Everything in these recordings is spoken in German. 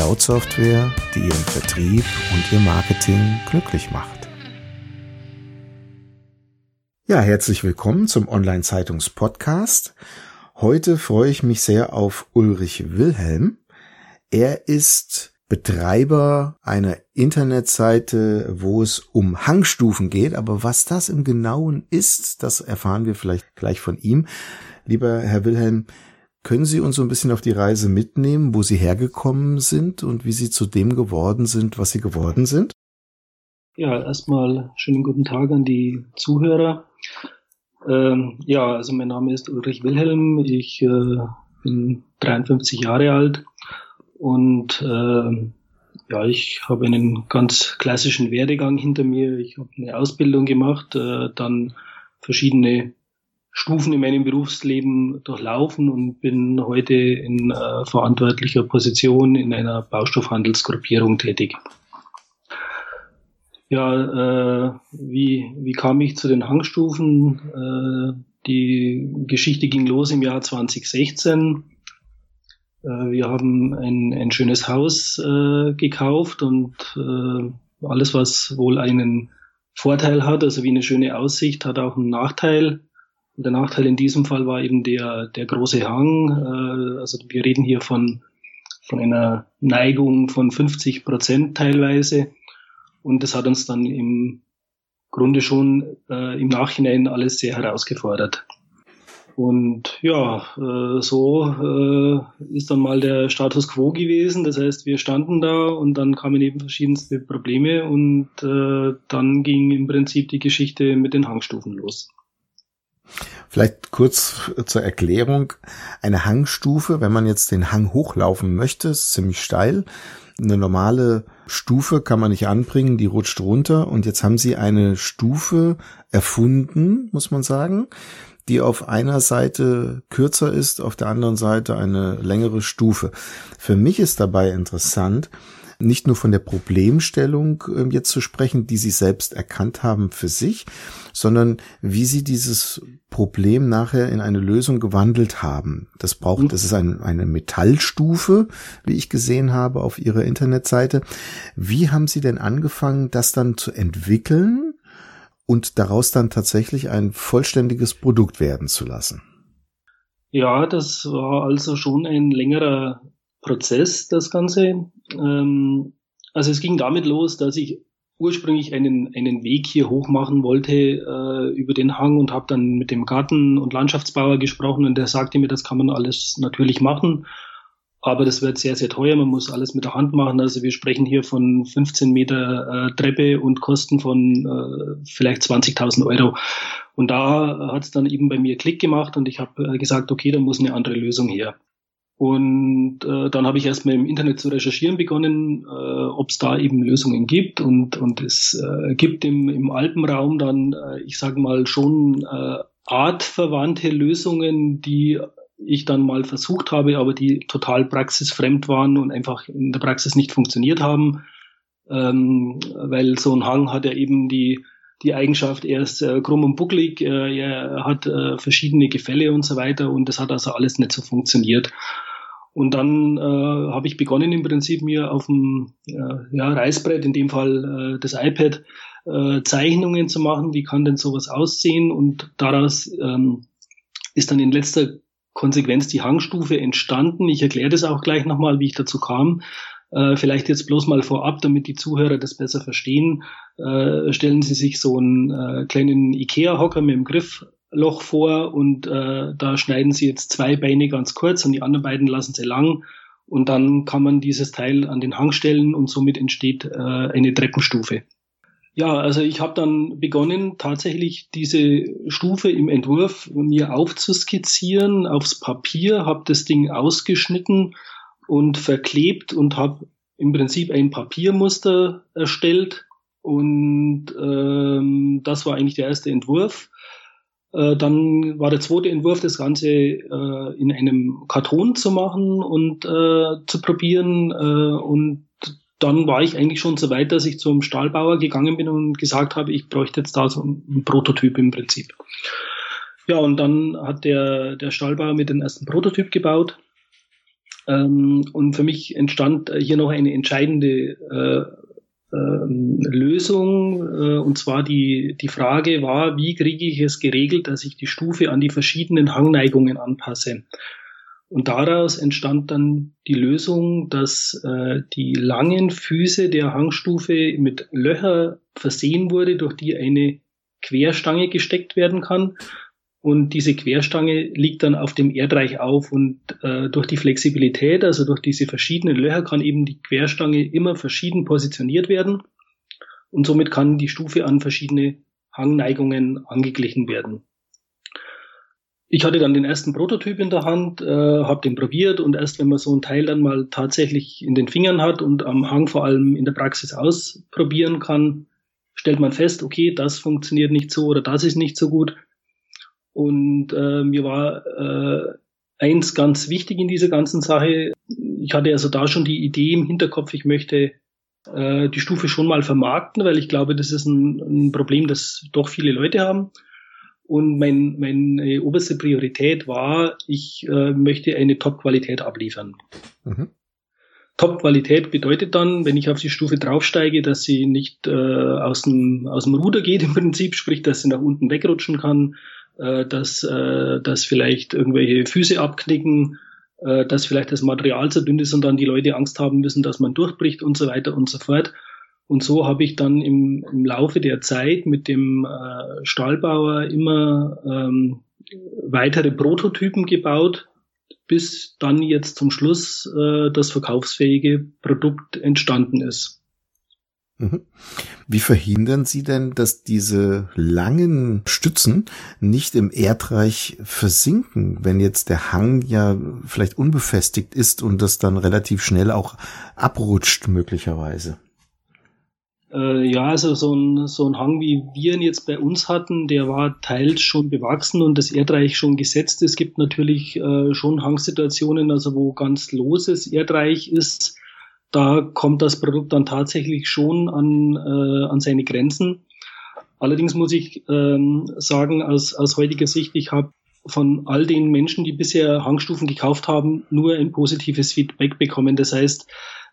Cloud-Software, die Ihren Vertrieb und Ihr Marketing glücklich macht. Ja, herzlich willkommen zum Online-Zeitungs-Podcast. Heute freue ich mich sehr auf Ulrich Wilhelm. Er ist Betreiber einer Internetseite, wo es um Hangstufen geht. Aber was das im Genauen ist, das erfahren wir vielleicht gleich von ihm. Lieber Herr Wilhelm, können Sie uns so ein bisschen auf die Reise mitnehmen, wo Sie hergekommen sind und wie Sie zu dem geworden sind, was Sie geworden sind? Ja, erstmal schönen guten Tag an die Zuhörer. Ähm, ja, also mein Name ist Ulrich Wilhelm. Ich äh, bin 53 Jahre alt und äh, ja, ich habe einen ganz klassischen Werdegang hinter mir. Ich habe eine Ausbildung gemacht, äh, dann verschiedene Stufen in meinem Berufsleben durchlaufen und bin heute in äh, verantwortlicher Position in einer Baustoffhandelsgruppierung tätig. Ja, äh, wie, wie kam ich zu den Hangstufen? Äh, die Geschichte ging los im Jahr 2016. Äh, wir haben ein, ein schönes Haus äh, gekauft und äh, alles, was wohl einen Vorteil hat, also wie eine schöne Aussicht, hat auch einen Nachteil. Und der Nachteil in diesem Fall war eben der, der große Hang. Äh, also wir reden hier von, von einer Neigung von 50 Prozent teilweise. Und das hat uns dann im Grunde schon äh, im Nachhinein alles sehr herausgefordert. Und ja, äh, so äh, ist dann mal der Status quo gewesen. Das heißt, wir standen da und dann kamen eben verschiedenste Probleme und äh, dann ging im Prinzip die Geschichte mit den Hangstufen los. Vielleicht kurz zur Erklärung. Eine Hangstufe, wenn man jetzt den Hang hochlaufen möchte, ist ziemlich steil. Eine normale Stufe kann man nicht anbringen, die rutscht runter. Und jetzt haben sie eine Stufe erfunden, muss man sagen, die auf einer Seite kürzer ist, auf der anderen Seite eine längere Stufe. Für mich ist dabei interessant, nicht nur von der Problemstellung ähm, jetzt zu sprechen, die Sie selbst erkannt haben für sich, sondern wie Sie dieses Problem nachher in eine Lösung gewandelt haben. Das braucht, das ist ein, eine Metallstufe, wie ich gesehen habe auf Ihrer Internetseite. Wie haben Sie denn angefangen, das dann zu entwickeln? und daraus dann tatsächlich ein vollständiges Produkt werden zu lassen? Ja, das war also schon ein längerer Prozess, das Ganze. Ähm, also es ging damit los, dass ich ursprünglich einen, einen Weg hier hoch machen wollte äh, über den Hang und habe dann mit dem Garten- und Landschaftsbauer gesprochen und der sagte mir, das kann man alles natürlich machen. Aber das wird sehr, sehr teuer. Man muss alles mit der Hand machen. Also wir sprechen hier von 15 Meter äh, Treppe und Kosten von äh, vielleicht 20.000 Euro. Und da hat es dann eben bei mir Klick gemacht und ich habe äh, gesagt, okay, da muss eine andere Lösung her. Und äh, dann habe ich erstmal im Internet zu recherchieren begonnen, äh, ob es da eben Lösungen gibt. Und, und es äh, gibt im, im Alpenraum dann, äh, ich sage mal, schon äh, artverwandte Lösungen, die ich dann mal versucht habe, aber die total praxisfremd waren und einfach in der Praxis nicht funktioniert haben, ähm, weil so ein Hang hat ja eben die die Eigenschaft, er ist äh, krumm und bucklig, äh, er hat äh, verschiedene Gefälle und so weiter und das hat also alles nicht so funktioniert. Und dann äh, habe ich begonnen im Prinzip mir auf dem äh, ja, Reißbrett, in dem Fall äh, das iPad, äh, Zeichnungen zu machen, wie kann denn sowas aussehen und daraus ähm, ist dann in letzter Konsequenz die Hangstufe entstanden. Ich erkläre das auch gleich nochmal, wie ich dazu kam. Äh, vielleicht jetzt bloß mal vorab, damit die Zuhörer das besser verstehen. Äh, stellen Sie sich so einen äh, kleinen Ikea-Hocker mit dem Griffloch vor und äh, da schneiden Sie jetzt zwei Beine ganz kurz und die anderen beiden lassen Sie lang. Und dann kann man dieses Teil an den Hang stellen und somit entsteht äh, eine Treppenstufe. Ja, also ich habe dann begonnen, tatsächlich diese Stufe im Entwurf mir aufzuskizzieren aufs Papier, habe das Ding ausgeschnitten und verklebt und habe im Prinzip ein Papiermuster erstellt und ähm, das war eigentlich der erste Entwurf. Äh, dann war der zweite Entwurf, das Ganze äh, in einem Karton zu machen und äh, zu probieren. Äh, und dann war ich eigentlich schon so weit, dass ich zum Stahlbauer gegangen bin und gesagt habe, ich bräuchte jetzt da so einen Prototyp im Prinzip. Ja, und dann hat der, der Stahlbauer mit den ersten Prototyp gebaut. Ähm, und für mich entstand hier noch eine entscheidende äh, Lösung. Äh, und zwar die, die Frage war, wie kriege ich es geregelt, dass ich die Stufe an die verschiedenen Hangneigungen anpasse. Und daraus entstand dann die Lösung, dass äh, die langen Füße der Hangstufe mit Löcher versehen wurde, durch die eine Querstange gesteckt werden kann und diese Querstange liegt dann auf dem Erdreich auf und äh, durch die Flexibilität, also durch diese verschiedenen Löcher, kann eben die Querstange immer verschieden positioniert werden und somit kann die Stufe an verschiedene Hangneigungen angeglichen werden. Ich hatte dann den ersten Prototyp in der Hand, äh, habe den probiert und erst wenn man so ein Teil dann mal tatsächlich in den Fingern hat und am Hang vor allem in der Praxis ausprobieren kann, stellt man fest, okay, das funktioniert nicht so oder das ist nicht so gut und äh, mir war äh, eins ganz wichtig in dieser ganzen Sache. Ich hatte also da schon die Idee im Hinterkopf, ich möchte äh, die Stufe schon mal vermarkten, weil ich glaube, das ist ein, ein Problem, das doch viele Leute haben. Und mein, meine oberste Priorität war, ich äh, möchte eine Top-Qualität abliefern. Mhm. Top-Qualität bedeutet dann, wenn ich auf die Stufe draufsteige, dass sie nicht äh, aus, dem, aus dem Ruder geht im Prinzip, sprich, dass sie nach unten wegrutschen kann, äh, dass, äh, dass vielleicht irgendwelche Füße abknicken, äh, dass vielleicht das Material zu dünn ist und dann die Leute Angst haben müssen, dass man durchbricht und so weiter und so fort. Und so habe ich dann im, im Laufe der Zeit mit dem äh, Stahlbauer immer ähm, weitere Prototypen gebaut, bis dann jetzt zum Schluss äh, das verkaufsfähige Produkt entstanden ist. Mhm. Wie verhindern Sie denn, dass diese langen Stützen nicht im Erdreich versinken, wenn jetzt der Hang ja vielleicht unbefestigt ist und das dann relativ schnell auch abrutscht möglicherweise? Äh, ja, also so ein, so ein Hang, wie wir ihn jetzt bei uns hatten, der war teils schon bewachsen und das Erdreich schon gesetzt. Es gibt natürlich äh, schon Hangsituationen, also wo ganz loses Erdreich ist da kommt das Produkt dann tatsächlich schon an, äh, an seine Grenzen. Allerdings muss ich ähm, sagen, aus, aus heutiger Sicht, ich habe von all den Menschen, die bisher Hangstufen gekauft haben, nur ein positives Feedback bekommen. Das heißt,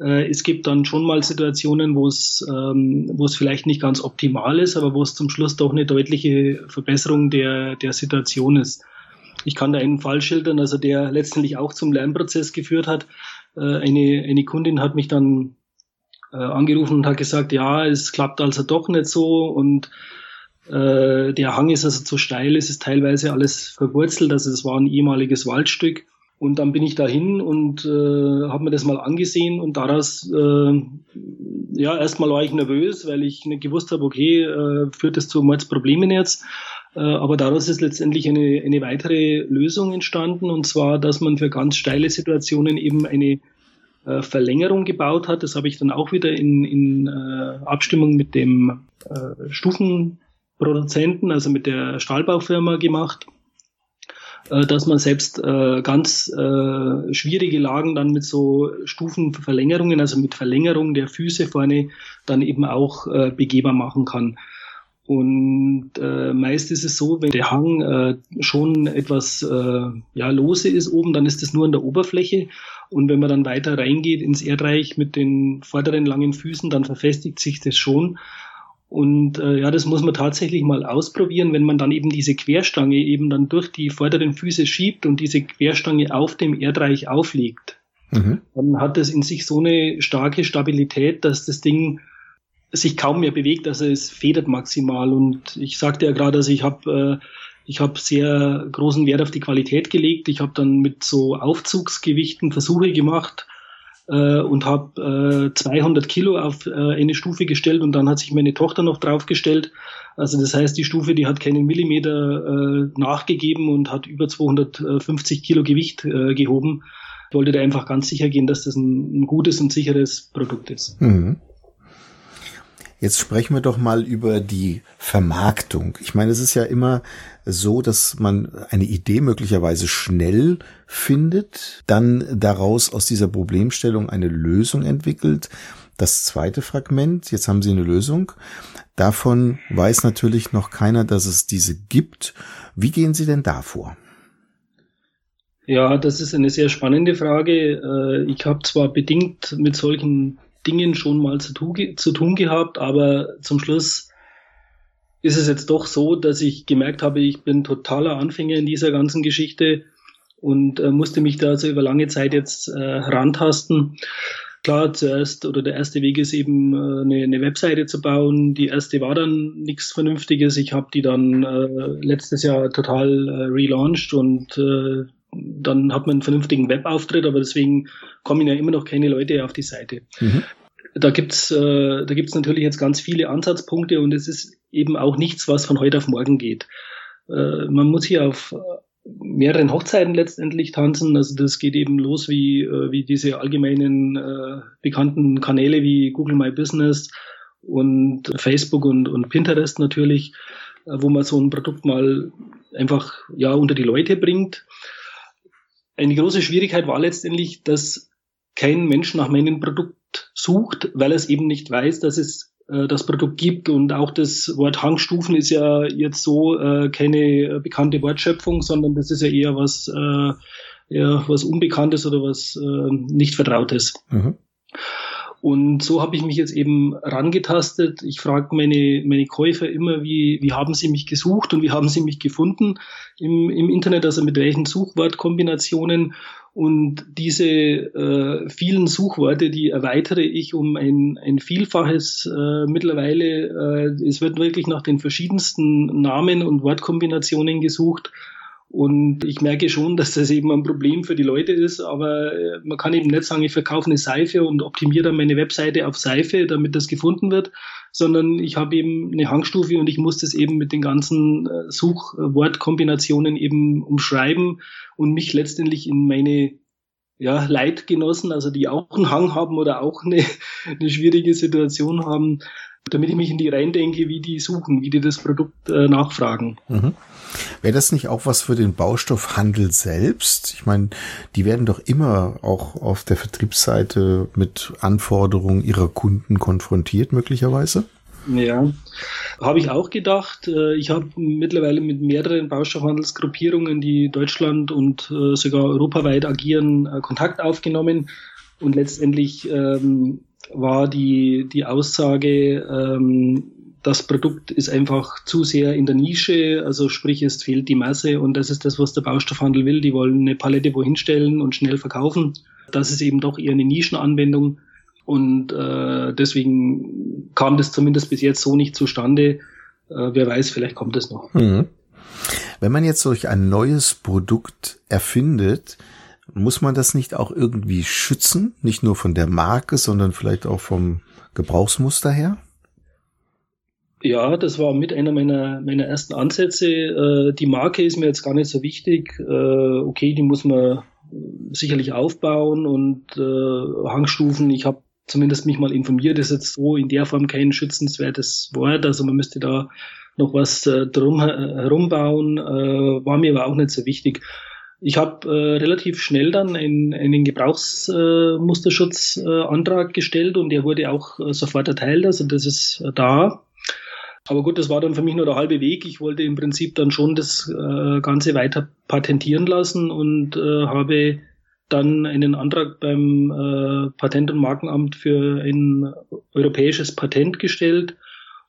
äh, es gibt dann schon mal Situationen, wo es, ähm, wo es vielleicht nicht ganz optimal ist, aber wo es zum Schluss doch eine deutliche Verbesserung der, der Situation ist. Ich kann da einen Fall schildern, also der letztendlich auch zum Lernprozess geführt hat. Äh, eine, eine Kundin hat mich dann äh, angerufen und hat gesagt, ja, es klappt also doch nicht so und äh, der Hang ist also zu steil, es ist teilweise alles verwurzelt, also es war ein ehemaliges Waldstück. Und dann bin ich dahin und äh, habe mir das mal angesehen und daraus, äh, ja, erstmal war ich nervös, weil ich nicht gewusst habe, okay, äh, führt das zu Mordsproblemen jetzt. Äh, aber daraus ist letztendlich eine, eine weitere Lösung entstanden, und zwar, dass man für ganz steile Situationen eben eine äh, Verlängerung gebaut hat. Das habe ich dann auch wieder in, in äh, Abstimmung mit dem Stufenproduzenten, also mit der Stahlbaufirma gemacht, dass man selbst ganz schwierige Lagen dann mit so Stufenverlängerungen, also mit Verlängerung der Füße vorne, dann eben auch begehbar machen kann. Und äh, meist ist es so, wenn der Hang äh, schon etwas äh, ja, lose ist oben, dann ist es nur an der Oberfläche. Und wenn man dann weiter reingeht ins Erdreich mit den vorderen langen Füßen, dann verfestigt sich das schon. Und äh, ja, das muss man tatsächlich mal ausprobieren, wenn man dann eben diese Querstange eben dann durch die vorderen Füße schiebt und diese Querstange auf dem Erdreich aufliegt. Mhm. Dann hat es in sich so eine starke Stabilität, dass das Ding sich kaum mehr bewegt, also es federt maximal. Und ich sagte ja gerade, also ich habe äh, ich habe sehr großen Wert auf die Qualität gelegt. Ich habe dann mit so Aufzugsgewichten Versuche gemacht äh, und habe äh, 200 Kilo auf äh, eine Stufe gestellt und dann hat sich meine Tochter noch draufgestellt. Also das heißt, die Stufe, die hat keinen Millimeter äh, nachgegeben und hat über 250 Kilo Gewicht äh, gehoben. Ich wollte da einfach ganz sicher gehen, dass das ein, ein gutes und sicheres Produkt ist. Mhm. Jetzt sprechen wir doch mal über die Vermarktung. Ich meine, es ist ja immer so, dass man eine Idee möglicherweise schnell findet, dann daraus aus dieser Problemstellung eine Lösung entwickelt. Das zweite Fragment, jetzt haben Sie eine Lösung. Davon weiß natürlich noch keiner, dass es diese gibt. Wie gehen Sie denn da vor? Ja, das ist eine sehr spannende Frage. Äh, ich habe zwar bedingt mit solchen Dingen schon mal zu, tu zu tun gehabt, aber zum Schluss ist es jetzt doch so, dass ich gemerkt habe, ich bin totaler Anfänger in dieser ganzen Geschichte und äh, musste mich da also über lange Zeit jetzt äh, rantasten. Klar, zuerst oder der erste Weg ist eben äh, eine, eine Webseite zu bauen. Die erste war dann nichts Vernünftiges. Ich habe die dann äh, letztes Jahr total äh, relaunched und äh, dann hat man einen vernünftigen Webauftritt, aber deswegen kommen ja immer noch keine Leute auf die Seite. Mhm. Da gibt's, äh, da gibt's natürlich jetzt ganz viele Ansatzpunkte und es ist eben auch nichts, was von heute auf morgen geht. Äh, man muss hier auf mehreren Hochzeiten letztendlich tanzen. Also das geht eben los wie, äh, wie diese allgemeinen äh, bekannten Kanäle wie Google My Business und Facebook und, und Pinterest natürlich, äh, wo man so ein Produkt mal einfach ja unter die Leute bringt. Eine große Schwierigkeit war letztendlich, dass kein Mensch nach meinem Produkt sucht, weil er es eben nicht weiß, dass es äh, das Produkt gibt. Und auch das Wort Hangstufen ist ja jetzt so äh, keine bekannte Wortschöpfung, sondern das ist ja eher was, äh, eher was Unbekanntes oder was äh, nicht Vertrautes. Mhm. Und so habe ich mich jetzt eben rangetastet. Ich frage meine, meine Käufer immer, wie, wie haben sie mich gesucht und wie haben sie mich gefunden im, im Internet, also mit welchen Suchwortkombinationen. Und diese äh, vielen Suchworte, die erweitere ich um ein, ein Vielfaches äh, mittlerweile. Äh, es wird wirklich nach den verschiedensten Namen und Wortkombinationen gesucht. Und ich merke schon, dass das eben ein Problem für die Leute ist, aber äh, man kann eben nicht sagen, ich verkaufe eine Seife und optimiere dann meine Webseite auf Seife, damit das gefunden wird, sondern ich habe eben eine Hangstufe und ich muss das eben mit den ganzen äh, Suchwortkombinationen eben umschreiben und mich letztendlich in meine ja, Leitgenossen, also die auch einen Hang haben oder auch eine, eine schwierige Situation haben, damit ich mich in die reindenke, wie die suchen, wie die das Produkt äh, nachfragen. Mhm. Wäre das nicht auch was für den Baustoffhandel selbst? Ich meine, die werden doch immer auch auf der Vertriebsseite mit Anforderungen ihrer Kunden konfrontiert, möglicherweise? Ja, habe ich auch gedacht. Äh, ich habe mittlerweile mit mehreren Baustoffhandelsgruppierungen, die Deutschland und äh, sogar europaweit agieren, äh, Kontakt aufgenommen. Und letztendlich ähm, war die, die Aussage, ähm, das Produkt ist einfach zu sehr in der Nische, also sprich, es fehlt die Masse und das ist das, was der Baustoffhandel will. Die wollen eine Palette wohin stellen und schnell verkaufen. Das ist eben doch eher eine Nischenanwendung und äh, deswegen kam das zumindest bis jetzt so nicht zustande. Äh, wer weiß, vielleicht kommt es noch. Mhm. Wenn man jetzt solch ein neues Produkt erfindet, muss man das nicht auch irgendwie schützen? Nicht nur von der Marke, sondern vielleicht auch vom Gebrauchsmuster her? Ja, das war mit einer meiner, meiner ersten Ansätze. Äh, die Marke ist mir jetzt gar nicht so wichtig. Äh, okay, die muss man sicherlich aufbauen und äh, Hangstufen. Ich habe zumindest mich mal informiert, ist jetzt so in der Form kein schützenswertes Wort. Also man müsste da noch was äh, drum herumbauen. Äh, war mir aber auch nicht so wichtig. Ich habe äh, relativ schnell dann einen, einen Gebrauchsmusterschutzantrag äh, gestellt und der wurde auch äh, sofort erteilt. Also das ist äh, da. Aber gut, das war dann für mich nur der halbe Weg. Ich wollte im Prinzip dann schon das äh, Ganze weiter patentieren lassen und äh, habe dann einen Antrag beim äh, Patent- und Markenamt für ein europäisches Patent gestellt.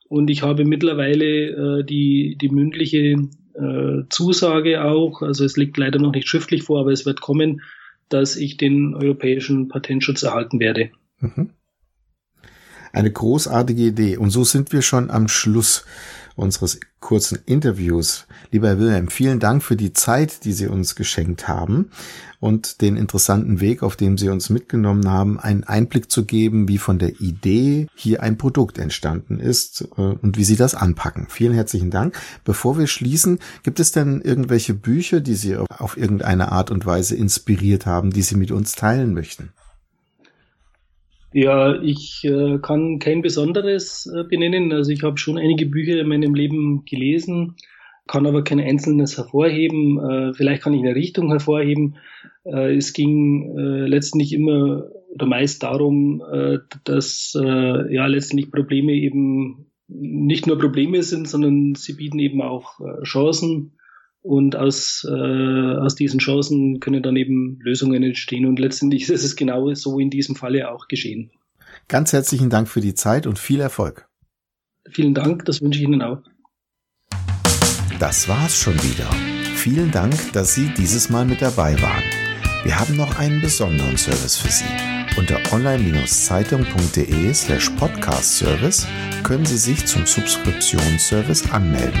Und ich habe mittlerweile äh, die, die mündliche äh, Zusage auch, also es liegt leider noch nicht schriftlich vor, aber es wird kommen, dass ich den europäischen Patentschutz erhalten werde. Mhm. Eine großartige Idee. Und so sind wir schon am Schluss unseres kurzen Interviews. Lieber Herr Wilhelm, vielen Dank für die Zeit, die Sie uns geschenkt haben und den interessanten Weg, auf dem Sie uns mitgenommen haben, einen Einblick zu geben, wie von der Idee hier ein Produkt entstanden ist äh, und wie Sie das anpacken. Vielen herzlichen Dank. Bevor wir schließen, gibt es denn irgendwelche Bücher, die Sie auf irgendeine Art und Weise inspiriert haben, die Sie mit uns teilen möchten? Ja, ich äh, kann kein besonderes äh, benennen. Also ich habe schon einige Bücher in meinem Leben gelesen, kann aber kein einzelnes hervorheben. Äh, vielleicht kann ich eine Richtung hervorheben. Äh, es ging äh, letztendlich immer oder meist darum, äh, dass ja letztendlich Probleme eben nicht nur Probleme sind, sondern sie bieten eben auch Chancen und aus, äh, aus diesen Chancen können dann eben Lösungen entstehen. Und letztendlich ist es genau so in diesem Falle auch geschehen. Ganz herzlichen Dank für die Zeit und viel Erfolg. Vielen Dank, das wünsche ich Ihnen auch. Das war's schon wieder. Vielen Dank, dass Sie dieses Mal mit dabei waren. Wir haben noch einen besonderen Service für Sie. Unter online-zeitung.de slash podcast service können Sie sich zum Subskriptionsservice anmelden.